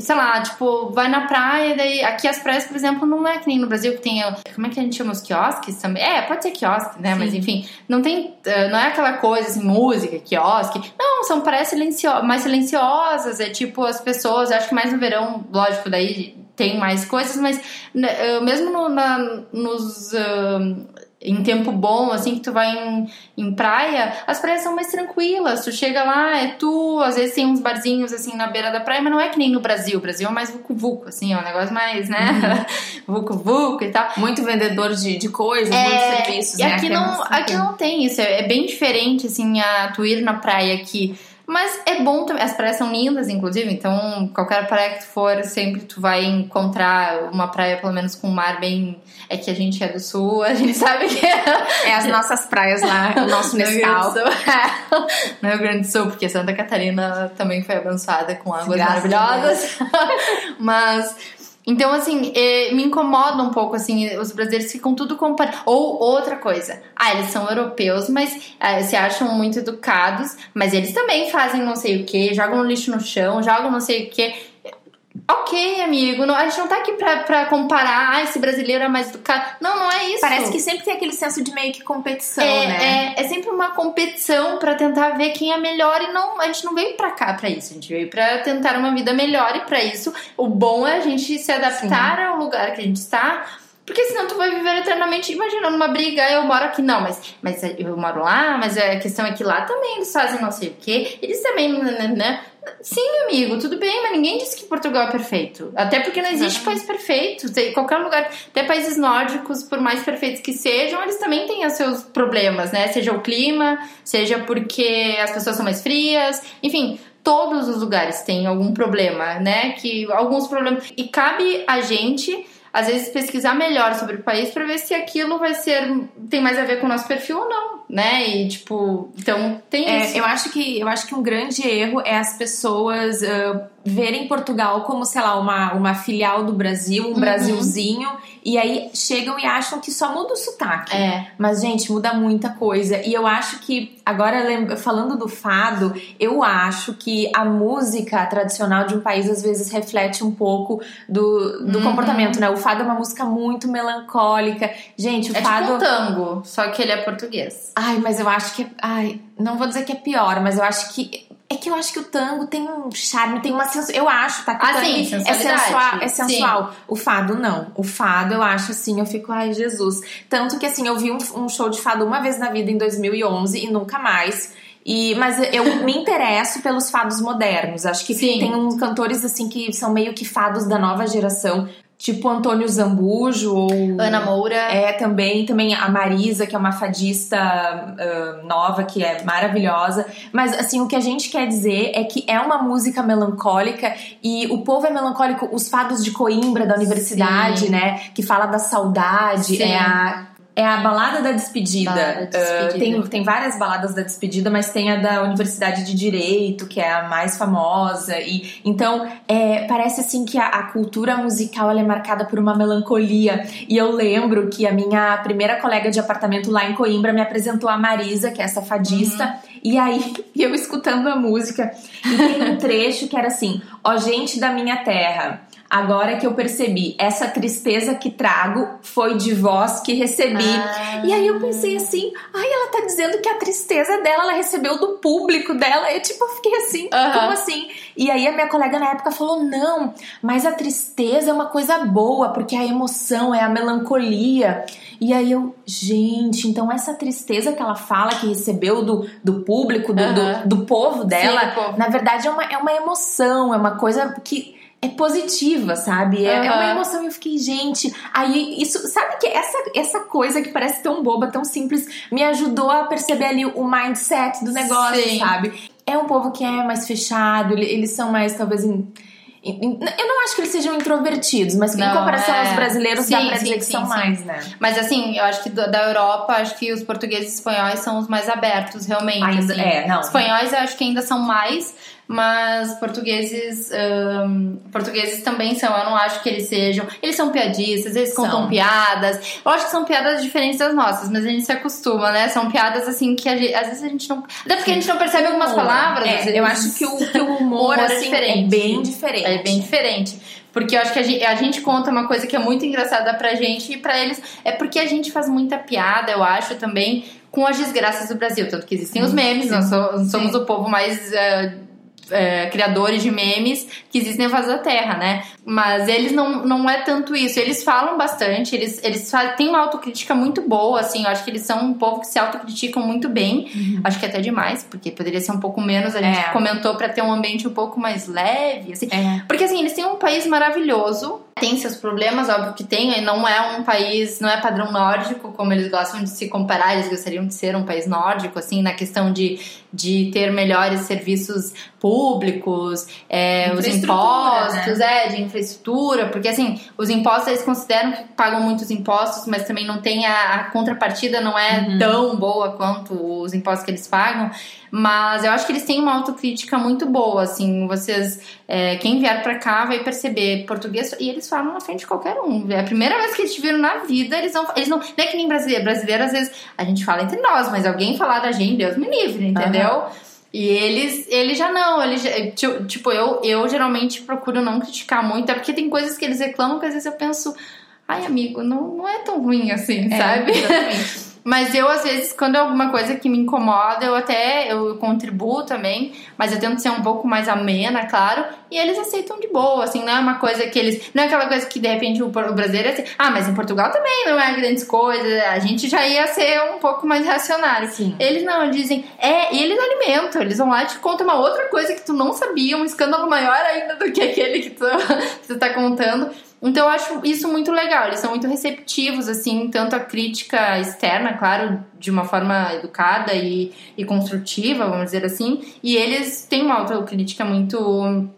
sei lá, tipo, vai na praia, daí aqui as praias, por exemplo, não é que nem no Brasil que tem, como é que a gente chama os quiosques também? É, pode ser quiosque, né? Mas enfim, não tem, eh, não é aquela coisa assim, música, quiosque. Não, são praias silencio mais silenciosas, é tipo as pessoas, acho que mais no verão, lógico, daí tem mais coisas, mas eh, mesmo no- na- nos. ah, em tempo bom, assim, que tu vai em, em praia, as praias são mais tranquilas. Tu chega lá, é tu, às vezes tem uns barzinhos assim na beira da praia, mas não é que nem no Brasil. O Brasil é mais vucu-vucu, assim, é um negócio mais, né? Vucu-vucu e tal. Muito vendedor de, de coisas, É, muitos serviços. E né? aqui é não, mais aqui não tem isso, é, é bem diferente, assim, a tu ir na praia aqui. Mas é bom também, as praias são lindas, inclusive, então qualquer praia que tu for, sempre tu vai encontrar uma praia, pelo menos com um mar bem. É que a gente é do sul, a gente sabe que É as nossas praias lá, o nosso no do Sul. É, no Rio Grande do Sul, porque Santa Catarina também foi abençoada com águas Graças maravilhosas. Mas. Então, assim, eh, me incomoda um pouco, assim, os brasileiros ficam tudo comparando. Ou outra coisa, ah, eles são europeus, mas ah, se acham muito educados, mas eles também fazem não sei o que, jogam lixo no chão, jogam não sei o que. Ok, amigo, não- a gente não tá aqui pra, pra comparar, ah, esse brasileiro é mais educado. Não, não é isso. Parece que sempre tem aquele senso de meio que competição, É, né? é, é sempre uma competição pra tentar ver quem é melhor e não, a gente não veio pra cá pra isso, a gente veio pra tentar uma vida melhor e pra isso o bom é a gente se adaptar ao lugar que a gente está. Porque senão tu vai viver eternamente, imagina, numa briga, eu moro aqui, não, mas, mas eu moro lá, mas a questão é que lá também eles fazem não sei o quê, eles também, né, Sim, amigo, tudo bem, mas ninguém disse que Portugal é perfeito. Até porque não existe país perfeito. Tem qualquer lugar, até países nórdicos, por mais perfeitos que sejam, eles também têm os seus problemas, né? Seja o clima, seja porque as pessoas são mais frias, enfim. Todos os lugares têm algum problema, né? Que alguns problemas. E cabe a gente às vezes pesquisar melhor sobre o país para ver se aquilo vai ser tem mais a ver com o nosso perfil ou não, né? E tipo, então tem É, isso. eu acho que eu acho que um grande erro é as pessoas verem Portugal como, sei lá, uma, uma filial do Brasil, um Uhum. Brasilzinho, e aí chegam e acham que só muda o sotaque. É. Mas, gente, muda muita coisa. E eu acho que, agora falando do fado, eu acho que a música tradicional de um país às vezes reflete um pouco do, do Uhum. comportamento, né? O fado é uma música muito melancólica. Gente, o É fado. tipo um tango, só que ele é português. Ai, mas eu acho que. é- Ai, não vou dizer que é pior, mas eu acho que. É que eu acho que o tango tem um charme, tem uma sensualidade. Eu acho, tá? Que Ah, sim, é sensual. É Sim. sensual. O fado, não. O fado, eu acho assim, eu fico, ai, Jesus. Tanto que, assim, eu vi um, um show de fado uma vez na vida em 2011 e nunca mais. E, mas eu me interesso pelos fados modernos. Acho que Sim. tem uns cantores, assim, que são meio que fados da nova geração. Tipo Antônio Zambujo ou. Ana Moura. É, também, também a Marisa, que é uma fadista ah, nova, que é maravilhosa. Mas, assim, o que a gente quer dizer é que é uma música melancólica e o povo é melancólico. Os fados de Coimbra, da universidade, Sim. né? Que fala da saudade, Sim. é a... É a balada da despedida. Balada da Ah, despedida. tem, tem várias baladas da despedida, mas tem a da Universidade de Direito, que é a mais famosa. E então é, parece assim que a, a cultura musical é marcada por uma melancolia. E eu lembro que a minha primeira colega de apartamento lá em Coimbra me apresentou a Marisa, que é essa fadista. E aí, eu escutando a música, e tem um trecho que era assim: Ó gente da minha terra. Agora que eu percebi, essa tristeza que trago foi de vós que recebi. Ah. E aí eu pensei assim, ai, ela tá dizendo que a tristeza dela ela recebeu do público dela. Eu tipo, eu fiquei assim, como assim? E aí a minha colega na época falou: não, mas a tristeza é uma coisa boa, porque a emoção é a melancolia. E aí eu, gente, então essa tristeza que ela fala que recebeu do, do público, do, do, do povo dela, Sim, do povo. na verdade é uma, é uma emoção, é uma coisa que é positiva, sabe? É, é uma emoção e eu fiquei, gente. Aí isso, sabe que essa, essa coisa que parece tão boba, tão simples, me ajudou a perceber ali o mindset do negócio, Sim. sabe? É um povo que é mais fechado, ele- eles são mais, talvez. em- em- em- eu não acho que eles sejam introvertidos, mas em Não, comparação é. aos brasileiros, dá Sim, pra sim, dizer que sim, são sim. mais, né? Mas assim, eu acho que da Europa, acho que os portugueses e espanhóis são os mais abertos, realmente. Ainda- assim. é, não. Espanhóis eu acho que ainda são mais, mas portugueses ahn, portugueses também são. Eu não acho que eles sejam. Eles são piadistas, eles contam São. piadas. Eu acho que são piadas diferentes das nossas, mas a gente se acostuma, né? São piadas assim que a gente- às vezes a gente não. Até porque a gente não percebe algumas palavras. É, eu acho que o, que o humor, é assim, diferente. é bem diferente. É bem diferente. Porque eu acho que a gente, a gente conta uma coisa que é muito engraçada pra gente e pra eles. É porque a gente faz muita piada, eu acho, também, com as desgraças do Brasil. Tanto que existem os memes, nós so- somos o povo mais. eh, é, criadores de memes que existem na face da Terra, né? Mas eles não, não é tanto isso. Eles falam bastante, eles, eles têm uma autocrítica muito boa, assim. Eu acho que eles são um povo que se autocriticam muito bem. Uhum. Acho que até demais, porque poderia ser um pouco menos. A gente é. comentou para ter um ambiente um pouco mais leve, assim. É. Porque, assim, eles têm um país maravilhoso. Tem seus problemas, óbvio que tem. Não é um país, não é padrão nórdico, como eles gostam de se comparar. Eles gostariam de ser um país nórdico, assim, na questão de, de ter melhores serviços públicos, é, os impostos, né? é, de infraestrutura, porque assim, os impostos eles consideram que pagam muitos impostos, mas também não tem a, a contrapartida, não é uhum. tão boa quanto os impostos que eles pagam. Mas eu acho que eles têm uma autocrítica muito boa, assim, vocês, é, quem vier para cá vai perceber português e eles falam na frente de qualquer um. É a primeira vez que eles te viram na vida, eles não, eles não, não é que nem brasileiro, brasileiro às vezes a gente fala entre nós, mas alguém falar da gente, Deus me livre, entendeu? Uhum. E eles, eles já não, eles já, tipo, eu, eu geralmente procuro não criticar muito, é porque tem coisas que eles reclamam que às vezes eu penso, ai amigo, não, não é tão ruim assim, é, sabe? Exatamente. Mas eu, às vezes, quando é alguma coisa que me incomoda, eu até eu contribuo também, mas eu tento ser um pouco mais amena, claro, e eles aceitam de boa, assim, não é uma coisa que eles. Não é aquela coisa que de repente o, brasileiro é assim, ah, mas em Portugal também não é grandes coisas, a gente já ia ser um pouco mais reacionário. Sim. Eles não, dizem, é, e eles alimentam, eles vão lá e te contam uma outra coisa que tu não sabia, um escândalo maior ainda do que aquele que tu, que tu tá contando. Então eu acho isso muito legal, eles são muito receptivos, assim, tanto a crítica externa, claro, de uma forma educada e, e construtiva, vamos dizer assim, e eles têm uma autocrítica muito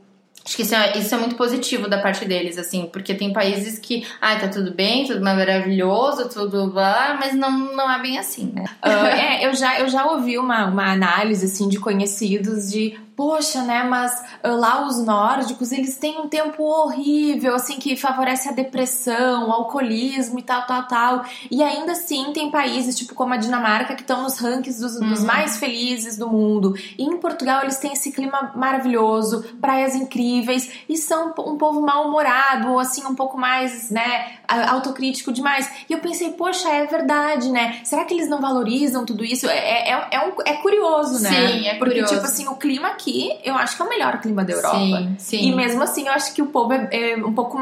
Acho que isso é, isso é muito positivo da parte deles, assim, porque tem países que, ah, tá tudo bem, tudo maravilhoso, tudo lá, mas não, não é bem assim, né? Uh, é, eu já, eu já ouvi uma, uma análise, assim, de conhecidos de poxa, né, mas uh, lá os nórdicos, eles têm um tempo horrível, assim, que favorece a depressão, o alcoolismo e tal, tal, tal. E ainda assim tem países, tipo como a Dinamarca, que estão nos rankings dos, uhum. dos, mais felizes do mundo. E em Portugal eles têm esse clima maravilhoso, praias incríveis, e são um povo mal-humorado, ou assim, um pouco mais, né, autocrítico demais. E eu pensei, poxa, é verdade, né? Será que eles não valorizam tudo isso? É, é, é, é um, é curioso, né? Sim, é Porque, curioso. tipo assim, o clima aqui aqui, eu acho que é o melhor clima da Europa. Sim, sim. E mesmo assim, eu acho que o povo é, é um pouco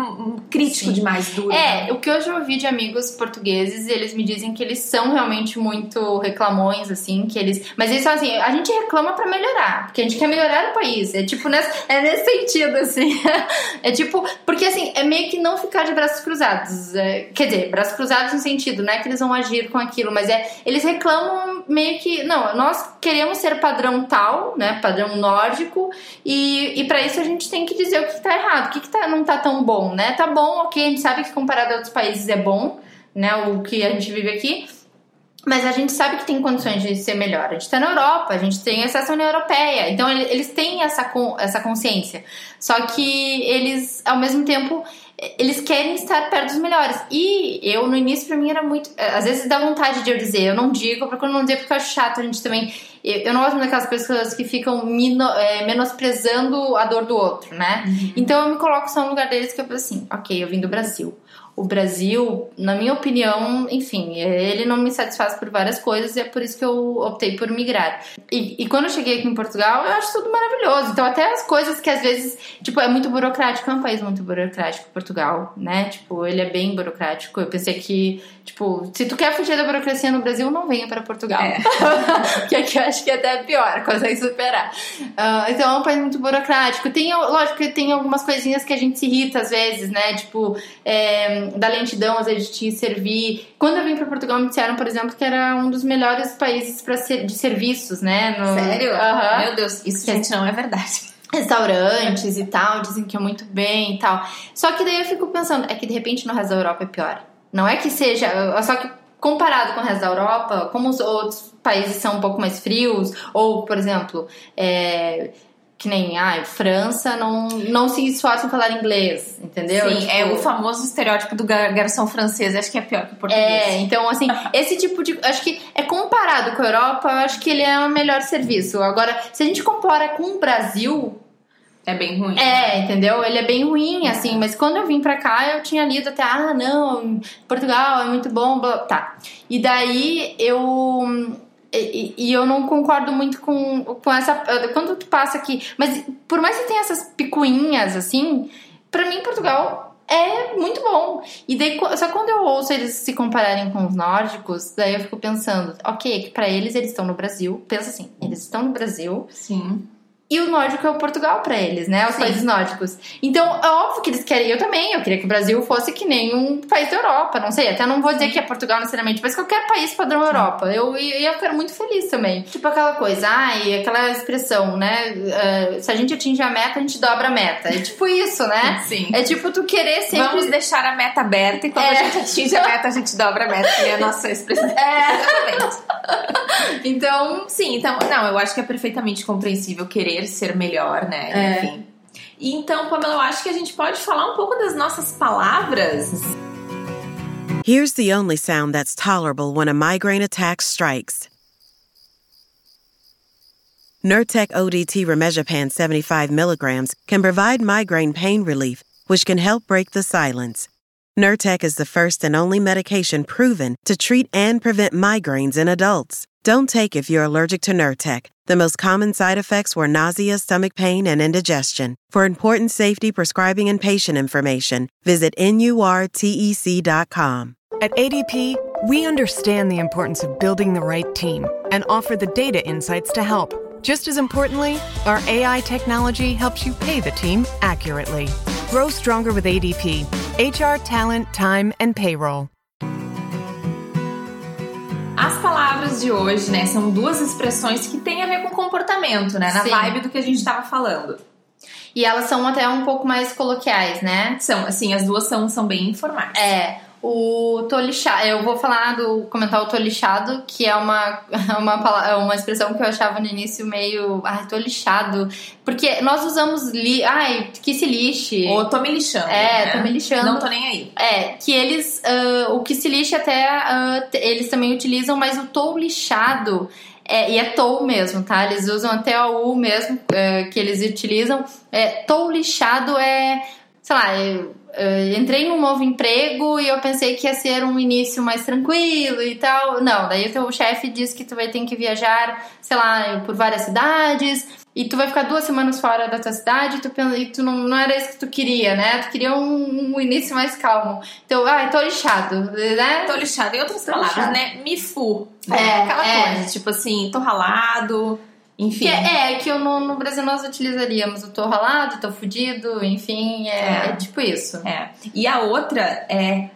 crítico sim. demais, duro. É, né? o que eu já ouvi de amigos portugueses, eles me dizem que eles são realmente muito reclamões, assim, que eles. Mas eles falam assim: a gente reclama para melhorar, porque a gente quer melhorar o país. É tipo, nesse, é nesse sentido, assim. é tipo, porque assim, é meio que não ficar de braços cruzados. É, quer dizer, braços cruzados no sentido, não é que eles vão agir com aquilo, mas é. Eles reclamam meio que. Não, nós queremos ser padrão tal, né? Padrão nórdico, e, e para isso a gente tem que dizer o que está errado, o que, que tá, não está tão bom, né? Tá bom, ok, a gente sabe que comparado a outros países é bom, né? O que a gente vive aqui, mas a gente sabe que tem condições de ser melhor. A gente está na Europa, a gente tem acesso à União Europeia, então eles têm essa, essa consciência. Só que eles, ao mesmo tempo, eles querem estar perto dos melhores. E eu, no início, pra mim era muito. Às vezes dá vontade de eu dizer, eu não digo, eu procuro não dizer porque eu acho chato a gente também. Eu não gosto daquelas pessoas que ficam mino, é, menosprezando a dor do outro, né? Uhum. Então eu me coloco só no lugar deles que eu penso assim, ok, eu vim do Brasil o Brasil, na minha opinião, enfim, ele não me satisfaz por várias coisas e é por isso que eu optei por migrar. E, e, quando eu cheguei aqui em Portugal, eu acho tudo maravilhoso. Então, até as coisas que às vezes, tipo, é muito burocrático, é um país muito burocrático, Portugal, né? Tipo, ele é bem burocrático. Eu pensei que, tipo, se tu quer fugir da burocracia no Brasil, não venha para Portugal. É. que aqui eu acho que é até pior, consegue superar. Uh, então, é um país muito burocrático. Tem, lógico que tem algumas coisinhas que a gente se irrita às vezes, né? Tipo, é da lentidão, às vezes, de te servir. Quando eu vim para Portugal, me disseram, por exemplo, que era um dos melhores países para ser, de serviços, né? No... Sério? Uhum. Meu Deus, isso, gente, não é verdade restaurantes e tal, dizem que é muito bem e tal. Só que daí eu fico pensando, é que de repente no resto da Europa é pior. Não é que seja, só que comparado com o resto da Europa, como os outros países são um pouco mais frios, ou por exemplo, é, que nem, ai, França não, não se esforça em falar inglês, entendeu? Sim, tipo, é o famoso estereótipo do garçom francês, acho que é pior que o português. É, então assim, esse tipo de, acho que é comparado com a Europa, eu acho que ele é o melhor serviço. Agora, se a gente compara com o Brasil, é bem ruim. É, entendeu? Ele é bem ruim, assim, mas quando eu vim pra cá, eu tinha lido até, ah, não, Portugal é muito bom, blá, tá. E daí eu E, e, eu não concordo muito com, com essa. Quando tu passa aqui. Mas por mais que tenha essas picuinhas, assim, para mim, Portugal é muito bom. E daí, só quando eu ouço eles se compararem com os nórdicos, daí eu fico pensando, ok, que pra eles eles estão no Brasil. Pensa assim, eles estão no Brasil. Sim. E o nórdico é o Portugal para eles, né? Os Sim. países nórdicos. Então, é óbvio que eles querem. Eu também, eu queria que o Brasil fosse que nem um país da Europa. Não sei, até não vou dizer que é Portugal necessariamente, mas qualquer país padrão Sim. Europa. Eu, eu quero muito feliz também. Tipo aquela coisa, ai, aquela expressão, né? Uh, se a gente atinge a meta, a gente dobra a meta. É tipo isso, né? Sim. É tipo tu querer sempre. Vamos deixar a meta aberta e quando é. a gente atinge a meta, a gente dobra a meta, que é a nossa expressão. É. Exatamente. então. Sim, então, não, eu acho que é perfeitamente compreensível querer ser melhor melhor, né? É. Enfim. E então, Pamela, eu acho que a gente pode falar um pouco das nossas palavras. Here's the only sound that's tolerable when a migraine attack strikes. Nurtec ODT Remegipant 75 milligrams can provide migraine pain relief, which can help break the silence. Nurtec is the first and only medication proven to treat and prevent migraines in adults. Don't take if you're allergic to Nurtec. The most common side effects were nausea, stomach pain, and indigestion. For important safety, prescribing, and patient information, visit NURTEC.com. At ADP, we understand the importance of building the right team and offer the data insights to help. Just as importantly, our AI technology helps you pay the team accurately. Grow stronger with ADP HR, talent, time, and payroll. As palavras de hoje, né, são duas expressões que têm a ver com comportamento, né? Na Sim. vibe do que a gente estava falando. E elas são até um pouco mais coloquiais, né? São, assim, as duas são, são bem informais. É. O tô lixado, eu vou falar do comentar o tô lixado, que é uma, uma, uma expressão que eu achava no início meio. Ai, tô lixado. Porque nós usamos li, ai, que se lixe. Ou tô me lixando. É, né? tô me lixando. Não tô nem aí. É, que eles. Uh, o que se lixe até uh, eles também utilizam, mas o tô lixado. É, e é tou mesmo, tá? Eles usam até o U mesmo, uh, que eles utilizam. É, tou lixado é, sei lá, é, uh, entrei num novo emprego e eu pensei que ia ser um início mais tranquilo e tal. Não, daí o teu chefe diz que tu vai ter que viajar, sei lá, por várias cidades e tu vai ficar duas semanas fora da tua cidade e tu, e tu não, não era isso que tu queria, né? Tu queria um, um início mais calmo. Então, ah, tô lixado, né? Tô lixado. E outras tô palavras, lixado. né? Me fu. É, aquela é. coisa, tipo assim, tô ralado enfim. Que é, é, que no, no Brasil nós utilizaríamos o tô ralado, tô fudido, enfim, é, é. é tipo isso. É. E a outra é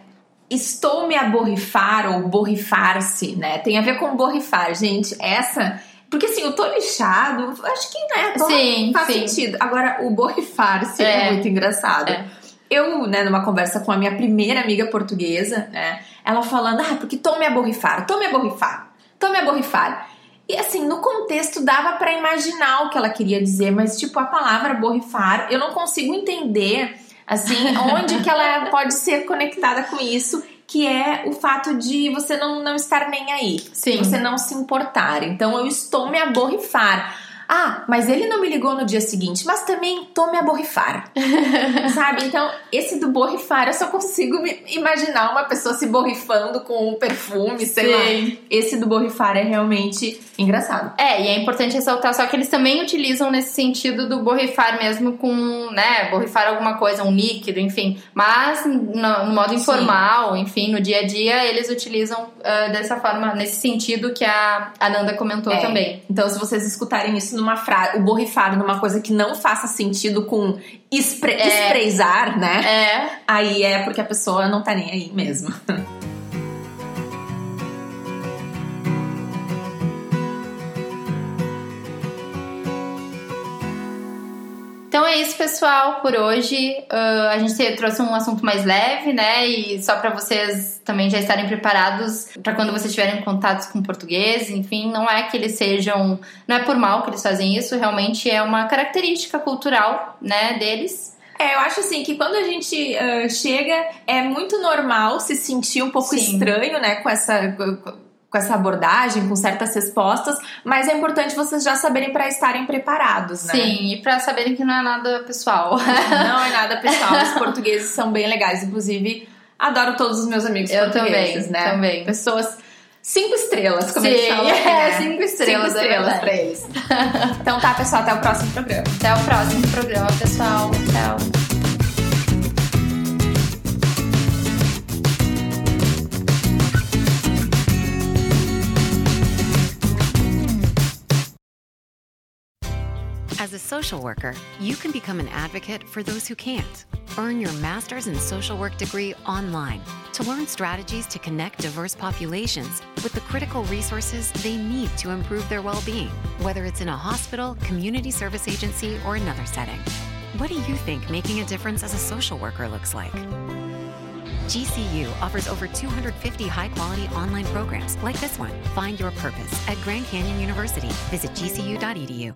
estou me a borrifar ou borrifar-se, né? Tem a ver com borrifar, gente. Essa. Porque assim, o tô lixado, acho que, né? sim, faz sim. sentido. Agora, o borrifar-se é. é. muito engraçado. É. Eu, né, numa conversa com a minha primeira amiga portuguesa, né? Ela falando, ah, porque tô me a borrifar, tô me a borrifar, tô me a borrifar. E assim, no contexto dava para imaginar o que ela queria dizer, mas tipo a palavra borrifar, eu não consigo entender assim onde que ela pode ser conectada com isso, que é o fato de você não, não estar nem aí, Sim. você não se importar. Então eu estou me a borrifar. Ah, mas ele não me ligou no dia seguinte, mas também tome a borrifar. Sabe? Então, esse do borrifar, eu só consigo imaginar uma pessoa se borrifando com um perfume, sei Sim. lá. Esse do borrifar é realmente engraçado. É, e é importante ressaltar só que eles também utilizam nesse sentido do borrifar mesmo com, né, borrifar alguma coisa, um líquido, enfim. Mas no, no modo informal, Sim. enfim, no dia a dia, eles utilizam uh, dessa forma, nesse sentido que a Ananda comentou é. também. Então, se vocês escutarem isso numa frase, o borrifar numa coisa que não faça sentido com espre é. espreizar, né? É. Aí é porque a pessoa não tá nem aí mesmo. Então é isso, pessoal, por hoje. Uh, a gente trouxe um assunto mais leve, né? E só para vocês também já estarem preparados para quando vocês tiverem contatos com português. Enfim, não é que eles sejam. Não é por mal que eles fazem isso, realmente é uma característica cultural, né, deles. É, eu acho assim que quando a gente uh, chega, é muito normal se sentir um pouco Sim. estranho, né, com essa com essa abordagem, com certas respostas, mas é importante vocês já saberem para estarem preparados, né? Sim, e para saberem que não é nada pessoal. Não é nada pessoal. Os portugueses são bem legais, inclusive adoro todos os meus amigos Eu portugueses, também, né? Também. Pessoas cinco estrelas, como Sim, eles falam. aqui, é, né? cinco estrelas, Cinco é estrelas verdade. pra eles. então tá, pessoal, até o próximo programa. Até o próximo programa, pessoal. Tchau. As a social worker, you can become an advocate for those who can't. Earn your master's in social work degree online to learn strategies to connect diverse populations with the critical resources they need to improve their well being, whether it's in a hospital, community service agency, or another setting. What do you think making a difference as a social worker looks like? GCU offers over 250 high quality online programs like this one. Find your purpose at Grand Canyon University. Visit gcu.edu.